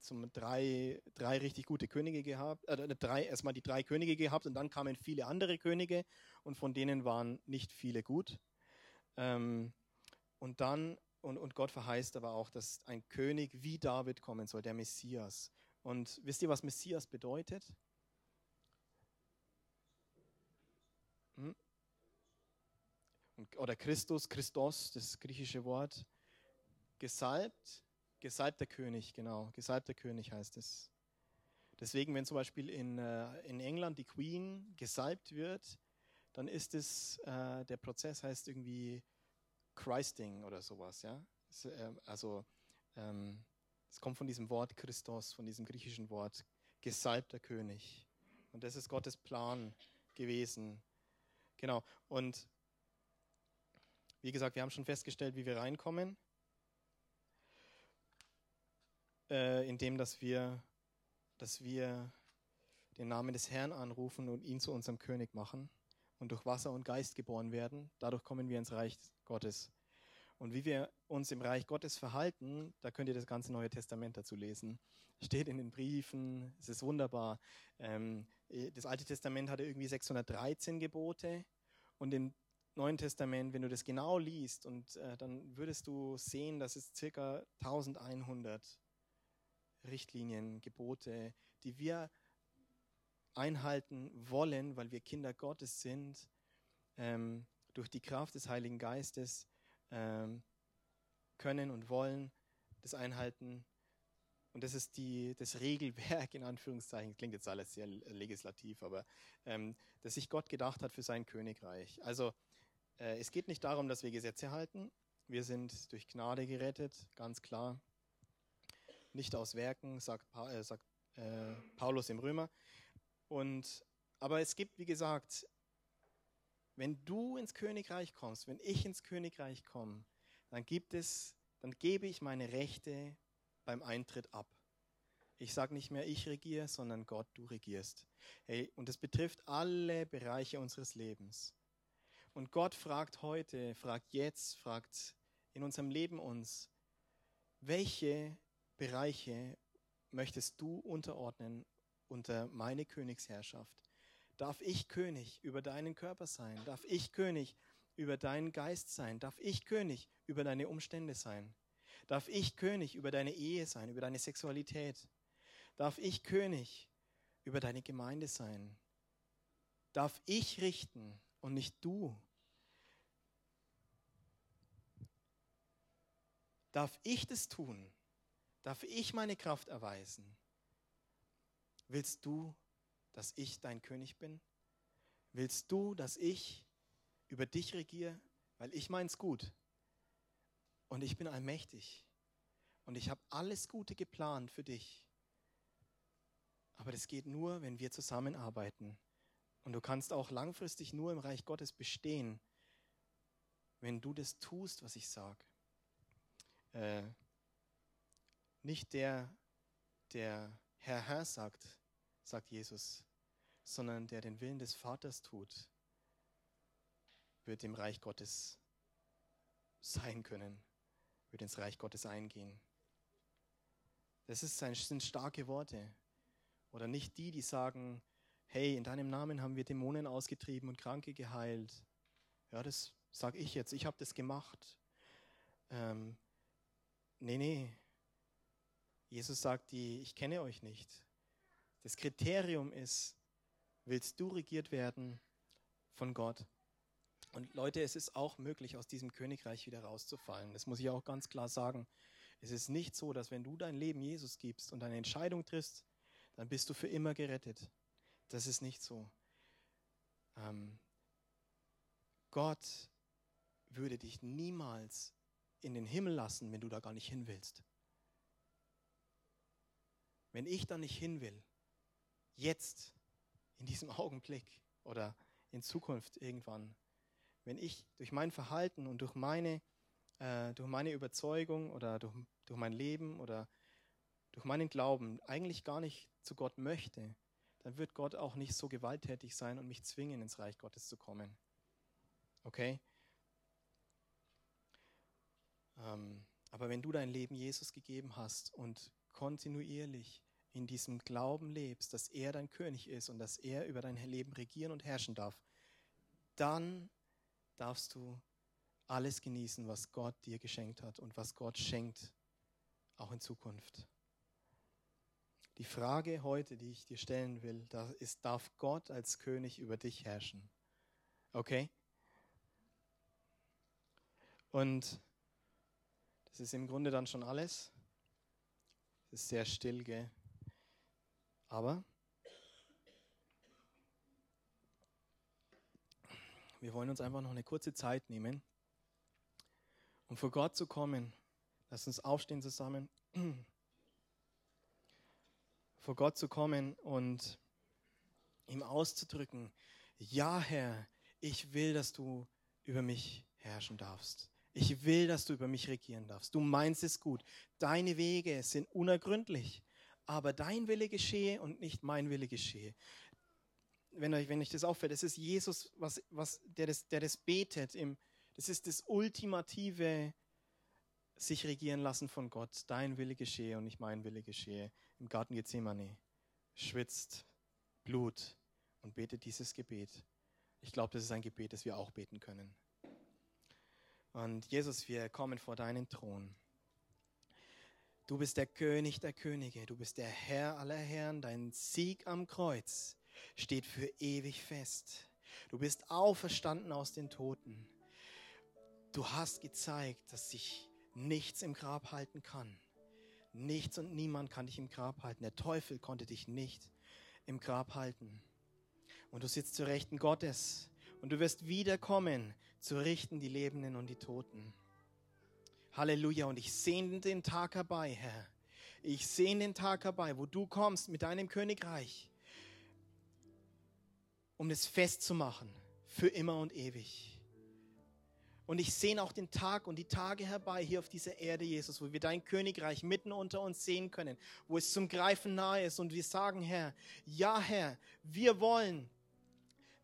zum drei, drei richtig gute Könige gehabt, äh, drei, erstmal die drei Könige gehabt und dann kamen viele andere Könige und von denen waren nicht viele gut. Ähm, und dann, und, und Gott verheißt aber auch, dass ein König wie David kommen soll, der Messias. Und wisst ihr, was Messias bedeutet? Hm? oder Christus, Christos, das griechische Wort, gesalbt, gesalbter König, genau, gesalbter König heißt es. Deswegen, wenn zum Beispiel in, äh, in England die Queen gesalbt wird, dann ist es, äh, der Prozess heißt irgendwie Christing oder sowas, ja. Es, äh, also, ähm, es kommt von diesem Wort Christos, von diesem griechischen Wort, gesalbter König. Und das ist Gottes Plan gewesen. Genau. Und wie gesagt, wir haben schon festgestellt, wie wir reinkommen, äh, indem dass wir, dass wir den Namen des Herrn anrufen und ihn zu unserem König machen und durch Wasser und Geist geboren werden. Dadurch kommen wir ins Reich Gottes. Und wie wir uns im Reich Gottes verhalten, da könnt ihr das ganze Neue Testament dazu lesen. Steht in den Briefen, es ist wunderbar. Ähm, das Alte Testament hatte irgendwie 613 Gebote und in Neuen Testament, wenn du das genau liest, und äh, dann würdest du sehen, dass es circa 1100 Richtlinien, Gebote, die wir einhalten wollen, weil wir Kinder Gottes sind, ähm, durch die Kraft des Heiligen Geistes ähm, können und wollen das einhalten. Und das ist die, das Regelwerk, in Anführungszeichen, klingt jetzt alles sehr legislativ, aber ähm, das sich Gott gedacht hat für sein Königreich. Also äh, es geht nicht darum, dass wir Gesetze halten. Wir sind durch Gnade gerettet, ganz klar. Nicht aus Werken, sagt, pa äh, sagt äh, Paulus im Römer. Und, aber es gibt, wie gesagt, wenn du ins Königreich kommst, wenn ich ins Königreich komme, dann gibt es, dann gebe ich meine Rechte beim Eintritt ab. Ich sage nicht mehr, ich regiere, sondern Gott, du regierst. Hey, und das betrifft alle Bereiche unseres Lebens. Und Gott fragt heute, fragt jetzt, fragt in unserem Leben uns, welche Bereiche möchtest du unterordnen unter meine Königsherrschaft? Darf ich König über deinen Körper sein? Darf ich König über deinen Geist sein? Darf ich König über deine Umstände sein? Darf ich König über deine Ehe sein, über deine Sexualität? Darf ich König über deine Gemeinde sein? Darf ich richten und nicht du? Darf ich das tun? Darf ich meine Kraft erweisen? Willst du, dass ich dein König bin? Willst du, dass ich über dich regiere? Weil ich meins gut. Und ich bin allmächtig. Und ich habe alles Gute geplant für dich. Aber das geht nur, wenn wir zusammenarbeiten. Und du kannst auch langfristig nur im Reich Gottes bestehen, wenn du das tust, was ich sage. Äh, nicht der, der Herr, Herr sagt, sagt Jesus, sondern der den Willen des Vaters tut, wird im Reich Gottes sein können, wird ins Reich Gottes eingehen. Das ist, sind starke Worte. Oder nicht die, die sagen, hey, in deinem Namen haben wir Dämonen ausgetrieben und Kranke geheilt. Ja, das sage ich jetzt, ich habe das gemacht. Ähm, nee, nee. Jesus sagt die, ich kenne euch nicht. Das Kriterium ist, willst du regiert werden von Gott? Und Leute, es ist auch möglich, aus diesem Königreich wieder rauszufallen. Das muss ich auch ganz klar sagen. Es ist nicht so, dass wenn du dein Leben Jesus gibst und eine Entscheidung triffst, dann bist du für immer gerettet. Das ist nicht so. Ähm, Gott würde dich niemals in den Himmel lassen, wenn du da gar nicht hin willst. Wenn ich da nicht hin will, jetzt, in diesem Augenblick oder in Zukunft irgendwann, wenn ich durch mein Verhalten und durch meine, äh, durch meine Überzeugung oder durch, durch mein Leben oder durch meinen Glauben eigentlich gar nicht zu Gott möchte, dann wird Gott auch nicht so gewalttätig sein und mich zwingen, ins Reich Gottes zu kommen. Okay? Ähm, aber wenn du dein Leben Jesus gegeben hast und kontinuierlich in diesem Glauben lebst, dass er dein König ist und dass er über dein Leben regieren und herrschen darf, dann darfst du alles genießen, was Gott dir geschenkt hat und was Gott schenkt, auch in Zukunft. Die Frage heute, die ich dir stellen will, ist, darf Gott als König über dich herrschen? Okay? Und das ist im Grunde dann schon alles. Es ist sehr still, gell? Aber wir wollen uns einfach noch eine kurze Zeit nehmen, um vor Gott zu kommen. Lass uns aufstehen zusammen vor Gott zu kommen und ihm auszudrücken, ja Herr, ich will, dass du über mich herrschen darfst. Ich will, dass du über mich regieren darfst. Du meinst es gut. Deine Wege sind unergründlich, aber dein Wille geschehe und nicht mein Wille geschehe. Wenn euch, wenn euch das auffällt, es ist Jesus, was, was, der, das, der das betet. Im, das ist das ultimative sich regieren lassen von Gott. Dein Wille geschehe und nicht mein Wille geschehe. Im Garten Gethsemane schwitzt Blut und betet dieses Gebet. Ich glaube, das ist ein Gebet, das wir auch beten können. Und Jesus, wir kommen vor deinen Thron. Du bist der König der Könige, du bist der Herr aller Herren, dein Sieg am Kreuz steht für ewig fest. Du bist auferstanden aus den Toten. Du hast gezeigt, dass sich nichts im Grab halten kann. Nichts und niemand kann dich im Grab halten. Der Teufel konnte dich nicht im Grab halten. Und du sitzt zur Rechten Gottes und du wirst wiederkommen, zu richten die Lebenden und die Toten. Halleluja. Und ich sehne den Tag herbei, Herr. Ich sehne den Tag herbei, wo du kommst mit deinem Königreich, um es festzumachen, für immer und ewig. Und ich sehe auch den Tag und die Tage herbei hier auf dieser Erde, Jesus, wo wir dein Königreich mitten unter uns sehen können, wo es zum Greifen nahe ist und wir sagen, Herr, ja Herr, wir wollen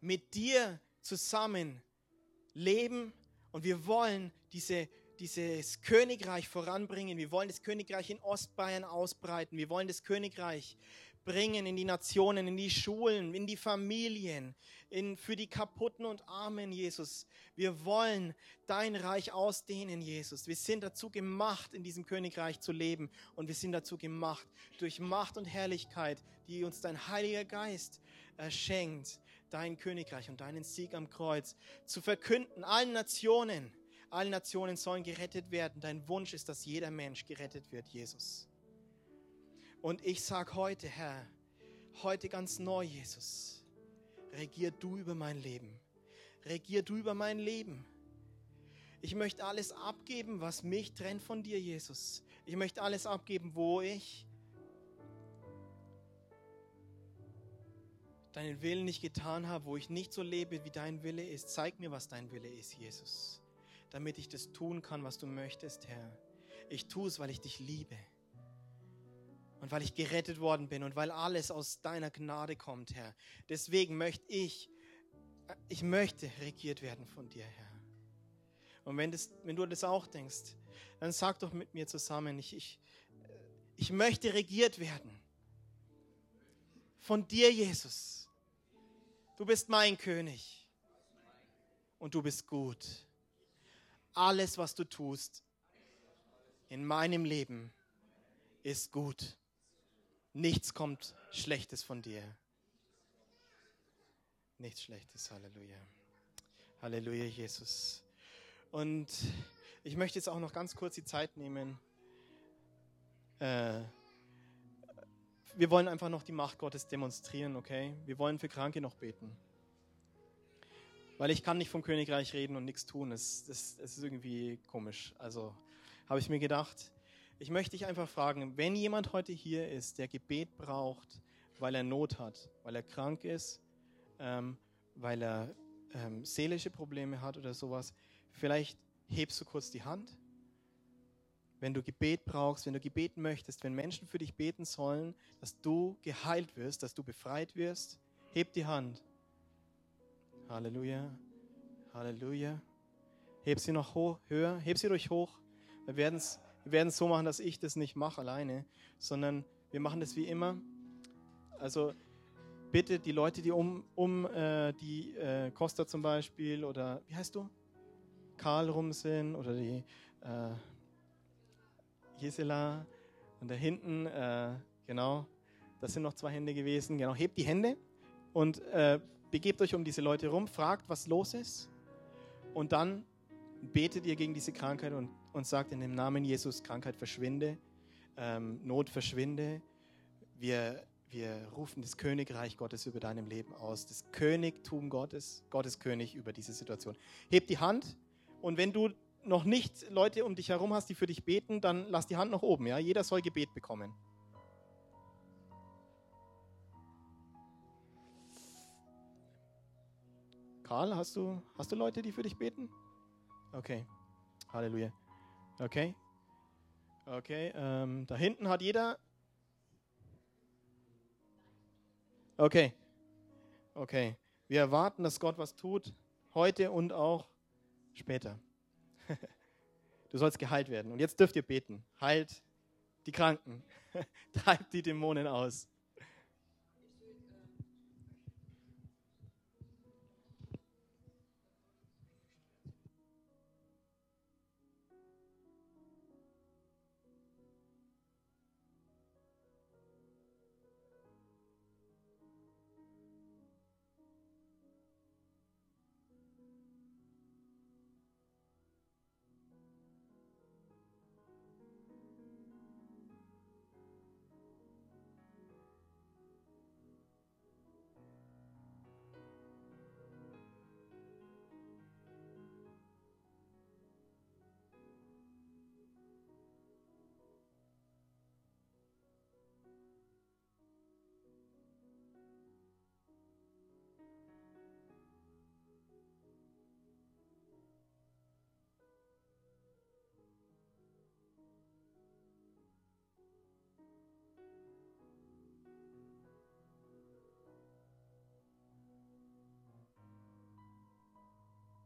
mit dir zusammen leben und wir wollen diese, dieses Königreich voranbringen. Wir wollen das Königreich in Ostbayern ausbreiten. Wir wollen das Königreich bringen in die Nationen, in die Schulen, in die Familien, in, für die Kaputten und Armen, Jesus. Wir wollen dein Reich ausdehnen, Jesus. Wir sind dazu gemacht, in diesem Königreich zu leben. Und wir sind dazu gemacht, durch Macht und Herrlichkeit, die uns dein Heiliger Geist äh, schenkt, dein Königreich und deinen Sieg am Kreuz zu verkünden, allen Nationen alle Nationen sollen gerettet werden. Dein Wunsch ist, dass jeder Mensch gerettet wird, Jesus. Und ich sage heute, Herr, heute ganz neu, Jesus, regier du über mein Leben. Regier du über mein Leben. Ich möchte alles abgeben, was mich trennt von dir, Jesus. Ich möchte alles abgeben, wo ich deinen Willen nicht getan habe, wo ich nicht so lebe, wie dein Wille ist. Zeig mir, was dein Wille ist, Jesus damit ich das tun kann, was du möchtest, Herr. Ich tue es, weil ich dich liebe und weil ich gerettet worden bin und weil alles aus deiner Gnade kommt, Herr. Deswegen möchte ich, ich möchte regiert werden von dir, Herr. Und wenn, das, wenn du das auch denkst, dann sag doch mit mir zusammen, ich, ich, ich möchte regiert werden. Von dir, Jesus. Du bist mein König. Und du bist gut alles, was du tust in meinem Leben, ist gut. Nichts kommt Schlechtes von dir. Nichts Schlechtes. Halleluja. Halleluja, Jesus. Und ich möchte jetzt auch noch ganz kurz die Zeit nehmen. Äh, wir wollen einfach noch die Macht Gottes demonstrieren, okay? Wir wollen für Kranke noch beten. Weil ich kann nicht vom Königreich reden und nichts tun. Das, das, das ist irgendwie komisch. Also habe ich mir gedacht, ich möchte dich einfach fragen, wenn jemand heute hier ist, der Gebet braucht, weil er Not hat, weil er krank ist, ähm, weil er ähm, seelische Probleme hat oder sowas, vielleicht hebst du kurz die Hand. Wenn du Gebet brauchst, wenn du Gebet möchtest, wenn Menschen für dich beten sollen, dass du geheilt wirst, dass du befreit wirst, heb die Hand. Halleluja. Halleluja. Heb sie noch hoch, höher. Heb sie durch hoch. Wir werden es wir so machen, dass ich das nicht mache alleine, sondern wir machen das wie immer. Also bitte die Leute, die um, um äh, die äh, Costa zum Beispiel oder wie heißt du? Karl rum sind oder die äh, Gisela und da hinten, äh, genau, das sind noch zwei Hände gewesen. Genau, hebt die Hände und äh, begebt euch um diese Leute rum, fragt, was los ist und dann betet ihr gegen diese Krankheit und, und sagt in dem Namen Jesus, Krankheit verschwinde, ähm, Not verschwinde. Wir, wir rufen das Königreich Gottes über deinem Leben aus, das Königtum Gottes, Gottes König über diese Situation. Heb die Hand und wenn du noch nicht Leute um dich herum hast, die für dich beten, dann lass die Hand nach oben. Ja? Jeder soll Gebet bekommen. Karl, hast du, hast du Leute, die für dich beten? Okay. Halleluja. Okay. Okay. Ähm, da hinten hat jeder. Okay. Okay. Wir erwarten, dass Gott was tut, heute und auch später. du sollst geheilt werden. Und jetzt dürft ihr beten. Heilt die Kranken. Treibt die Dämonen aus.